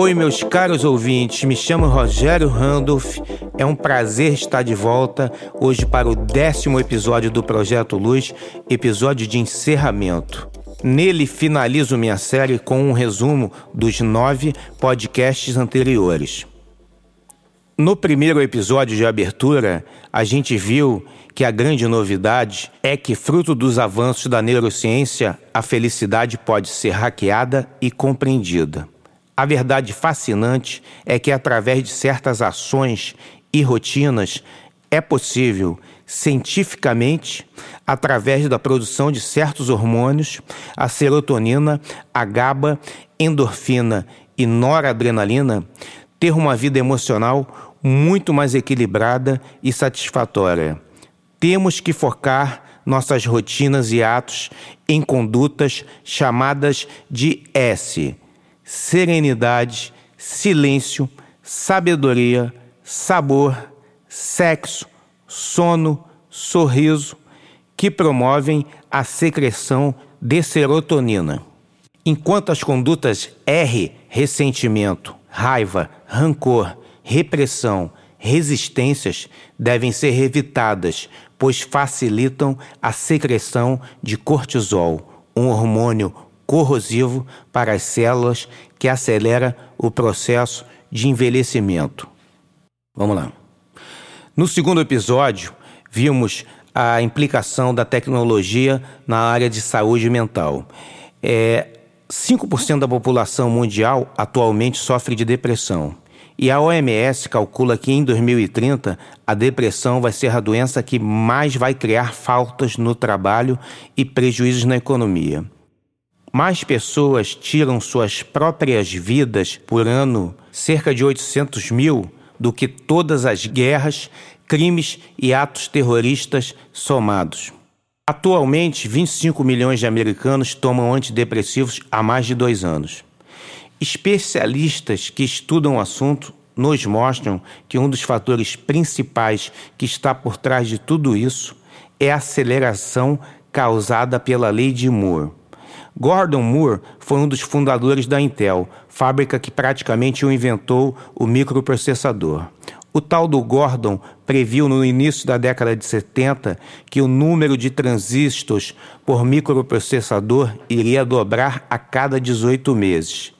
Oi, meus caros ouvintes, me chamo Rogério Randolph. É um prazer estar de volta hoje para o décimo episódio do Projeto Luz, episódio de encerramento. Nele finalizo minha série com um resumo dos nove podcasts anteriores. No primeiro episódio de abertura, a gente viu que a grande novidade é que, fruto dos avanços da neurociência, a felicidade pode ser hackeada e compreendida. A verdade fascinante é que, através de certas ações e rotinas, é possível, cientificamente, através da produção de certos hormônios, a serotonina, a GABA, endorfina e noradrenalina, ter uma vida emocional muito mais equilibrada e satisfatória. Temos que focar nossas rotinas e atos em condutas chamadas de S: serenidade, silêncio, sabedoria, sabor, sexo, sono, sorriso, que promovem a secreção de serotonina. Enquanto as condutas R, ressentimento, raiva, rancor, repressão, resistências devem ser evitadas, pois facilitam a secreção de cortisol, um hormônio corrosivo para as células que acelera o processo de envelhecimento. Vamos lá. No segundo episódio, vimos a implicação da tecnologia na área de saúde mental. É, 5% da população mundial atualmente sofre de depressão. E a OMS calcula que em 2030 a depressão vai ser a doença que mais vai criar faltas no trabalho e prejuízos na economia. Mais pessoas tiram suas próprias vidas por ano, cerca de 800 mil, do que todas as guerras, crimes e atos terroristas somados. Atualmente, 25 milhões de americanos tomam antidepressivos há mais de dois anos. Especialistas que estudam o assunto nos mostram que um dos fatores principais que está por trás de tudo isso é a aceleração causada pela lei de Moore. Gordon Moore foi um dos fundadores da Intel, fábrica que praticamente o inventou o microprocessador. O tal do Gordon previu no início da década de 70 que o número de transistores por microprocessador iria dobrar a cada 18 meses.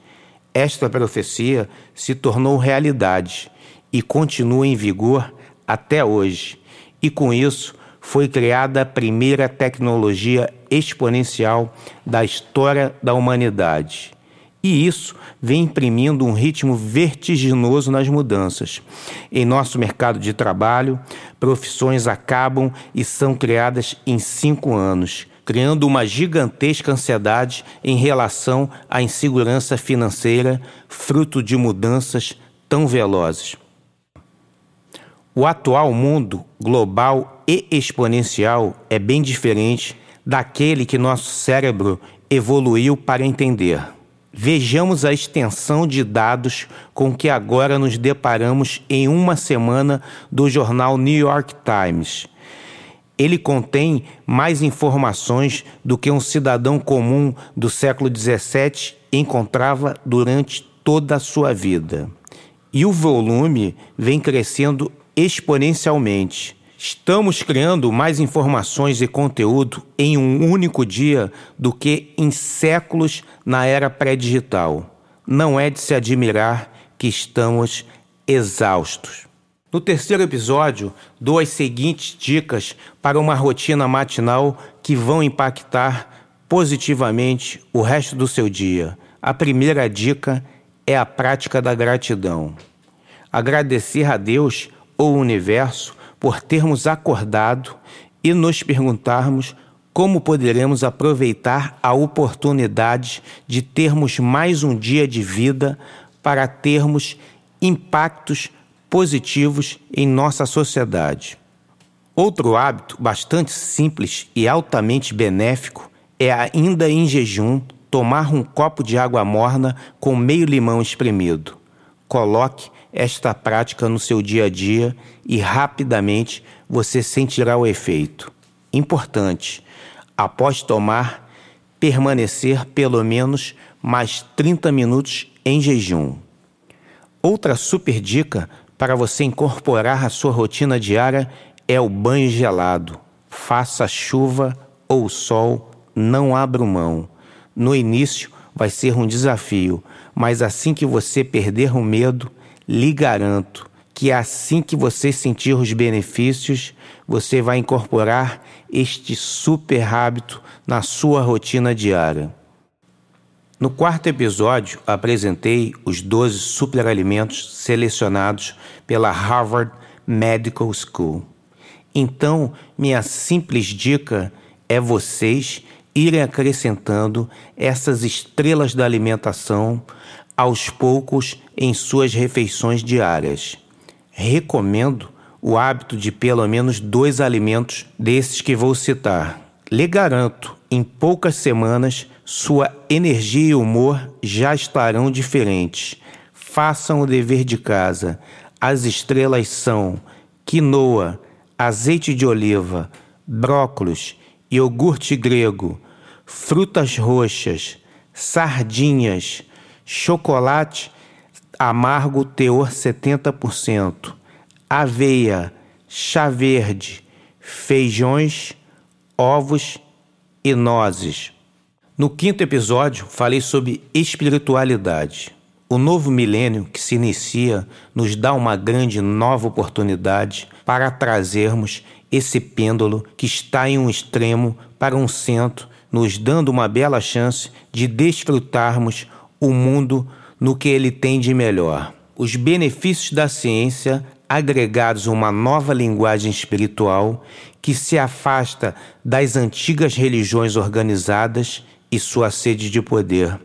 Esta profecia se tornou realidade e continua em vigor até hoje. E com isso foi criada a primeira tecnologia exponencial da história da humanidade. E isso vem imprimindo um ritmo vertiginoso nas mudanças. Em nosso mercado de trabalho, profissões acabam e são criadas em cinco anos, criando uma gigantesca ansiedade em relação à insegurança financeira, fruto de mudanças tão velozes. O atual mundo global e exponencial é bem diferente daquele que nosso cérebro evoluiu para entender. Vejamos a extensão de dados com que agora nos deparamos em uma semana do jornal New York Times ele contém mais informações do que um cidadão comum do século XVII encontrava durante toda a sua vida. E o volume vem crescendo exponencialmente. Estamos criando mais informações e conteúdo em um único dia do que em séculos na era pré-digital. Não é de se admirar que estamos exaustos. No terceiro episódio, dou as seguintes dicas para uma rotina matinal que vão impactar positivamente o resto do seu dia. A primeira dica é a prática da gratidão. Agradecer a Deus ou o universo por termos acordado e nos perguntarmos como poderemos aproveitar a oportunidade de termos mais um dia de vida para termos impactos positivos em nossa sociedade. Outro hábito bastante simples e altamente benéfico é, ainda em jejum, tomar um copo de água morna com meio limão espremido. Coloque esta prática no seu dia a dia e rapidamente você sentirá o efeito. Importante: após tomar, permanecer pelo menos mais 30 minutos em jejum. Outra super dica para você incorporar à sua rotina diária é o banho gelado. Faça chuva ou sol, não abra mão. No início vai ser um desafio, mas assim que você perder o medo, lhe garanto que assim que você sentir os benefícios, você vai incorporar este super hábito na sua rotina diária. No quarto episódio, apresentei os 12 superalimentos selecionados pela Harvard Medical School. Então, minha simples dica é vocês irem acrescentando essas estrelas da alimentação aos poucos em suas refeições diárias. Recomendo o hábito de pelo menos dois alimentos desses que vou citar. Lhe garanto, em poucas semanas, sua energia e humor já estarão diferentes. Façam o dever de casa. As estrelas são quinoa, azeite de oliva, brócolis, iogurte grego, frutas roxas, sardinhas, chocolate amargo teor 70%, aveia, chá verde, feijões, ovos e nozes. No quinto episódio, falei sobre espiritualidade. O novo milênio que se inicia nos dá uma grande nova oportunidade para trazermos esse pêndulo que está em um extremo para um centro, nos dando uma bela chance de desfrutarmos o mundo no que ele tem de melhor. Os benefícios da ciência agregados a uma nova linguagem espiritual que se afasta das antigas religiões organizadas e sua sede de poder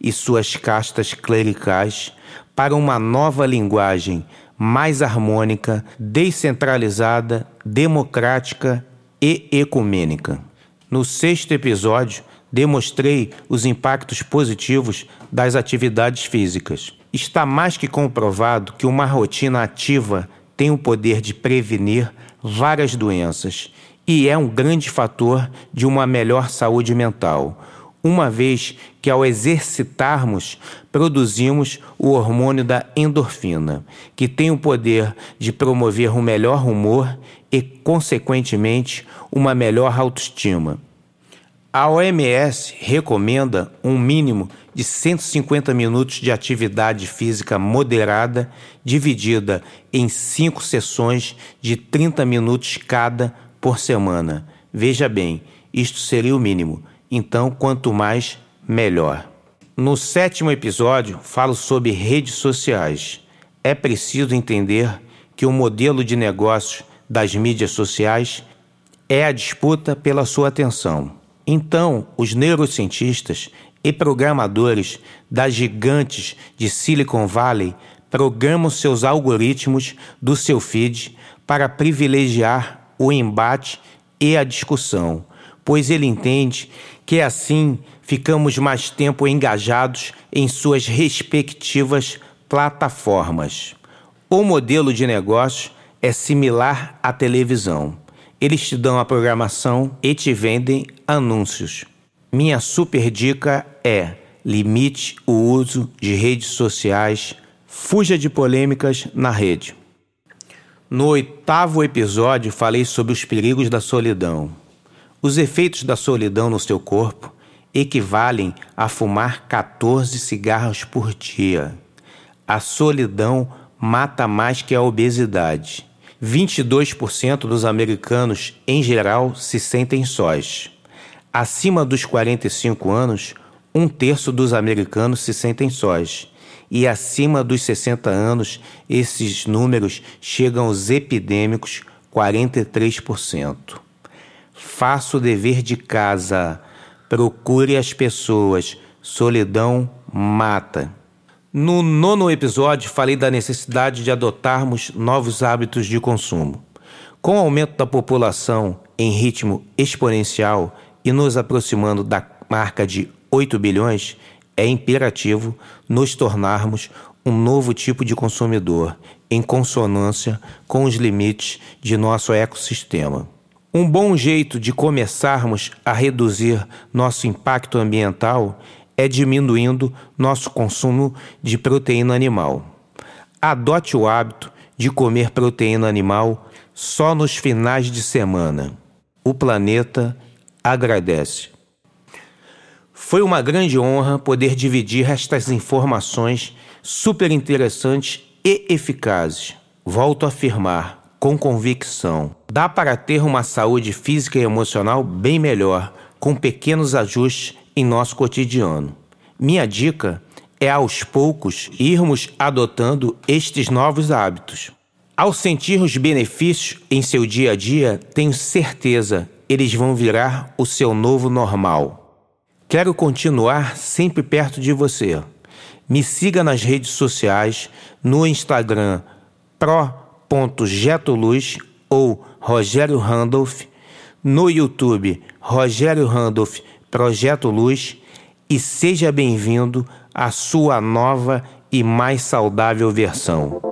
e suas castas clericais para uma nova linguagem mais harmônica, descentralizada, democrática e ecumênica. No sexto episódio, demonstrei os impactos positivos das atividades físicas. Está mais que comprovado que uma rotina ativa tem o poder de prevenir várias doenças e é um grande fator de uma melhor saúde mental, uma vez que ao exercitarmos produzimos o hormônio da endorfina, que tem o poder de promover um melhor humor e, consequentemente, uma melhor autoestima. A OMS recomenda um mínimo de 150 minutos de atividade física moderada, dividida em cinco sessões de 30 minutos cada por semana. Veja bem, isto seria o mínimo, então quanto mais, melhor. No sétimo episódio, falo sobre redes sociais. É preciso entender que o modelo de negócio das mídias sociais é a disputa pela sua atenção. Então, os neurocientistas e programadores das gigantes de Silicon Valley programam seus algoritmos do seu feed para privilegiar o embate e a discussão, pois ele entende que assim ficamos mais tempo engajados em suas respectivas plataformas. O modelo de negócio é similar à televisão. Eles te dão a programação e te vendem anúncios. Minha super dica é: limite o uso de redes sociais, fuja de polêmicas na rede. No oitavo episódio, falei sobre os perigos da solidão. Os efeitos da solidão no seu corpo equivalem a fumar 14 cigarros por dia. A solidão mata mais que a obesidade. 22% dos americanos, em geral, se sentem sós. Acima dos 45 anos, um terço dos americanos se sentem sós. E acima dos 60 anos, esses números chegam aos epidêmicos 43%. Faça o dever de casa. Procure as pessoas. Solidão mata. No nono episódio, falei da necessidade de adotarmos novos hábitos de consumo. Com o aumento da população em ritmo exponencial e nos aproximando da marca de 8 bilhões, é imperativo nos tornarmos um novo tipo de consumidor, em consonância com os limites de nosso ecossistema. Um bom jeito de começarmos a reduzir nosso impacto ambiental é diminuindo nosso consumo de proteína animal. Adote o hábito de comer proteína animal só nos finais de semana. O planeta agradece. Foi uma grande honra poder dividir estas informações super interessantes e eficazes. Volto a afirmar, com convicção: dá para ter uma saúde física e emocional bem melhor, com pequenos ajustes em nosso cotidiano. Minha dica é aos poucos irmos adotando estes novos hábitos. Ao sentir os benefícios em seu dia a dia, tenho certeza eles vão virar o seu novo normal. Quero continuar sempre perto de você. Me siga nas redes sociais, no Instagram pro.getoluz ou Rogério Randolph, no YouTube Rogério Randolph Projeto Luz e seja bem-vindo à sua nova e mais saudável versão.